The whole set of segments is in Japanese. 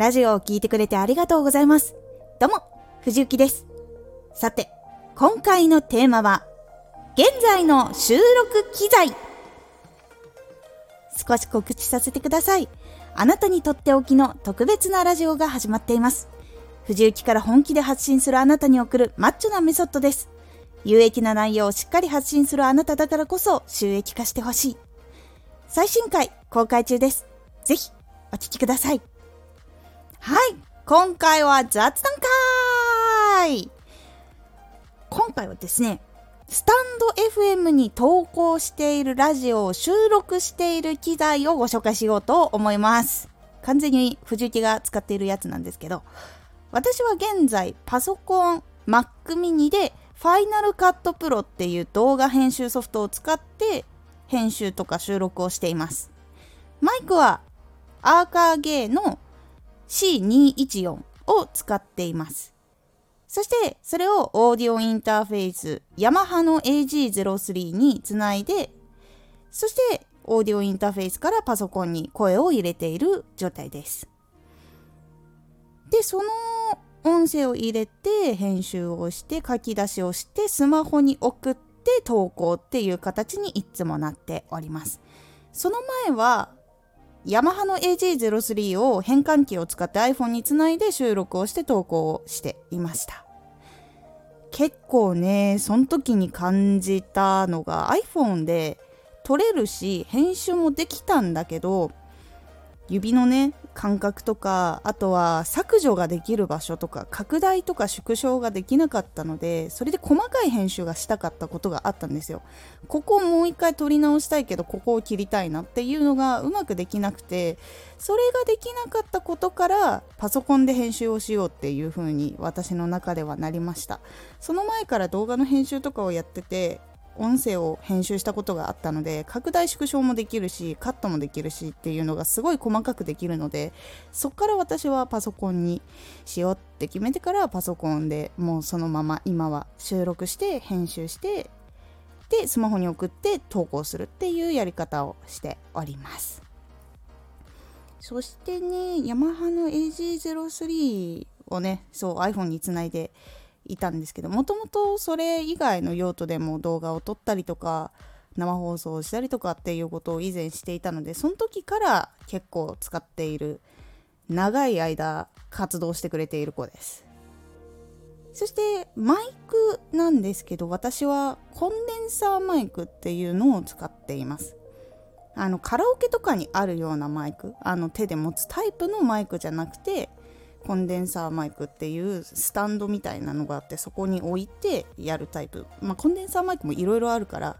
ラジオを聴いてくれてありがとうございます。どうも、藤幸です。さて、今回のテーマは、現在の収録機材。少し告知させてください。あなたにとっておきの特別なラジオが始まっています。藤幸から本気で発信するあなたに送るマッチョなメソッドです。有益な内容をしっかり発信するあなただからこそ収益化してほしい。最新回公開中です。ぜひお聴きください。はい。今回は雑談会今回はですね、スタンド FM に投稿しているラジオを収録している機材をご紹介しようと思います。完全に藤木が使っているやつなんですけど、私は現在パソコン Mac mini で Final Cut Pro っていう動画編集ソフトを使って編集とか収録をしています。マイクはアーカーゲーの C214 を使っています。そしてそれをオーディオインターフェースヤマハの AG03 につないでそしてオーディオインターフェースからパソコンに声を入れている状態です。でその音声を入れて編集をして書き出しをしてスマホに送って投稿っていう形にいつもなっております。その前はヤマハの AG03 を変換器を使って iPhone につないで収録をして投稿をしていました。結構ねその時に感じたのが iPhone で撮れるし編集もできたんだけど指のね感覚とかあとは削除ができる場所とか拡大とか縮小ができなかったのでそれで細かい編集がしたかったことがあったんですよ。ここをもう一回撮り直したいけどここを切りたいなっていうのがうまくできなくてそれができなかったことからパソコンで編集をしようっていう風に私の中ではなりました。その前から動画の編集とかをやってて音声を編集したことがあったので拡大縮小もできるしカットもできるしっていうのがすごい細かくできるのでそっから私はパソコンにしようって決めてからパソコンでもうそのまま今は収録して編集してでスマホに送って投稿するっていうやり方をしております。そしてねヤマハの AG03 をねそう iPhone につないでいたんですけどもともとそれ以外の用途でも動画を撮ったりとか生放送をしたりとかっていうことを以前していたのでその時から結構使っている長い間活動してくれている子です。そしてマイクなんですけど私はコンデンサーマイクっていうのを使っています。あのカラオケとかにあるようなマイクあの手で持つタイプのマイクじゃなくてコンデンサーマイクっていうスタンドみたいなのがあってそこに置いてやるタイプ。まあコンデンサーマイクもいろいろあるから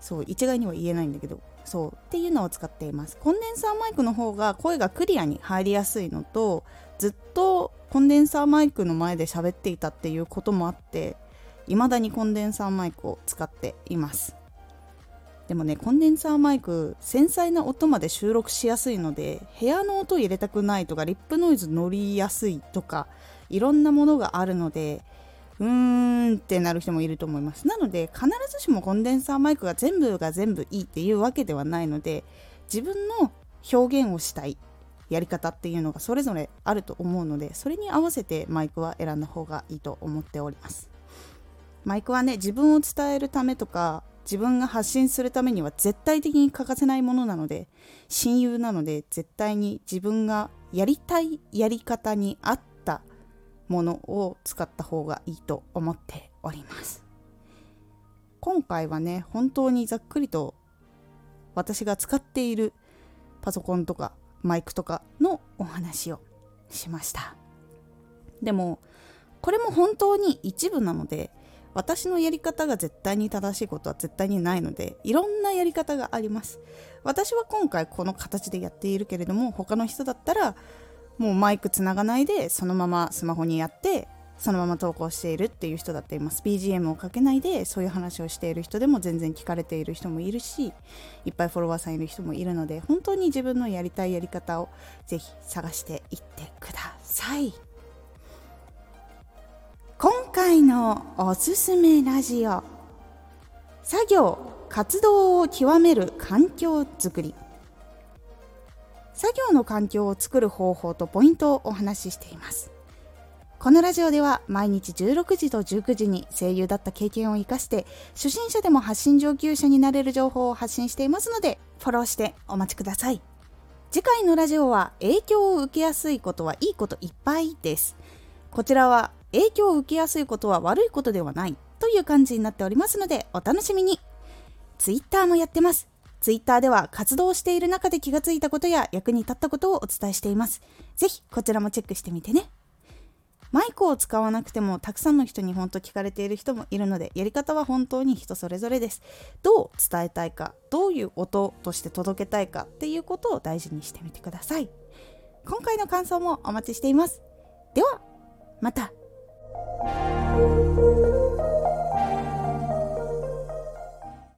そう一概には言えないんだけどそうっていうのを使っています。コンデンサーマイクの方が声がクリアに入りやすいのとずっとコンデンサーマイクの前で喋っていたっていうこともあって未だにコンデンサーマイクを使っています。でもねコンデンサーマイク繊細な音まで収録しやすいので部屋の音入れたくないとかリップノイズ乗りやすいとかいろんなものがあるのでうーんってなる人もいると思いますなので必ずしもコンデンサーマイクが全部が全部いいっていうわけではないので自分の表現をしたいやり方っていうのがそれぞれあると思うのでそれに合わせてマイクは選んだ方がいいと思っております。マイクはね自分を伝えるためとか自分が発信するためには絶対的に欠かせないものなので親友なので絶対に自分がやりたいやり方に合ったものを使った方がいいと思っております。今回はね本当にざっくりと私が使っているパソコンとかマイクとかのお話をしました。でもこれも本当に一部なので私のやり方が絶対に正しいことは絶対にないのでいろんなやり方があります。私は今回この形でやっているけれども他の人だったらもうマイクつながないでそのままスマホにやってそのまま投稿しているっていう人だっています。BGM をかけないでそういう話をしている人でも全然聞かれている人もいるしいっぱいフォロワーさんいる人もいるので本当に自分のやりたいやり方をぜひ探していってください。今回のおすすめラジオ。作業活動を極める環境づくり。作業の環境を作る方法とポイントをお話ししています。このラジオでは毎日16時と19時に声優だった経験を生かして初心者でも発信上級者になれる情報を発信していますのでフォローしてお待ちください。次回のラジオは影響を受けやすいことはいいこといっぱいです。こちらは影響を受けやすいことは悪いことではないという感じになっておりますのでお楽しみに。Twitter もやってます。Twitter では活動している中で気がついたことや役に立ったことをお伝えしています。ぜひこちらもチェックしてみてね。マイクを使わなくてもたくさんの人に本当聞かれている人もいるのでやり方は本当に人それぞれです。どう伝えたいかどういう音として届けたいかっていうことを大事にしてみてください。今回の感想もお待ちしています。ではまた。Thank you.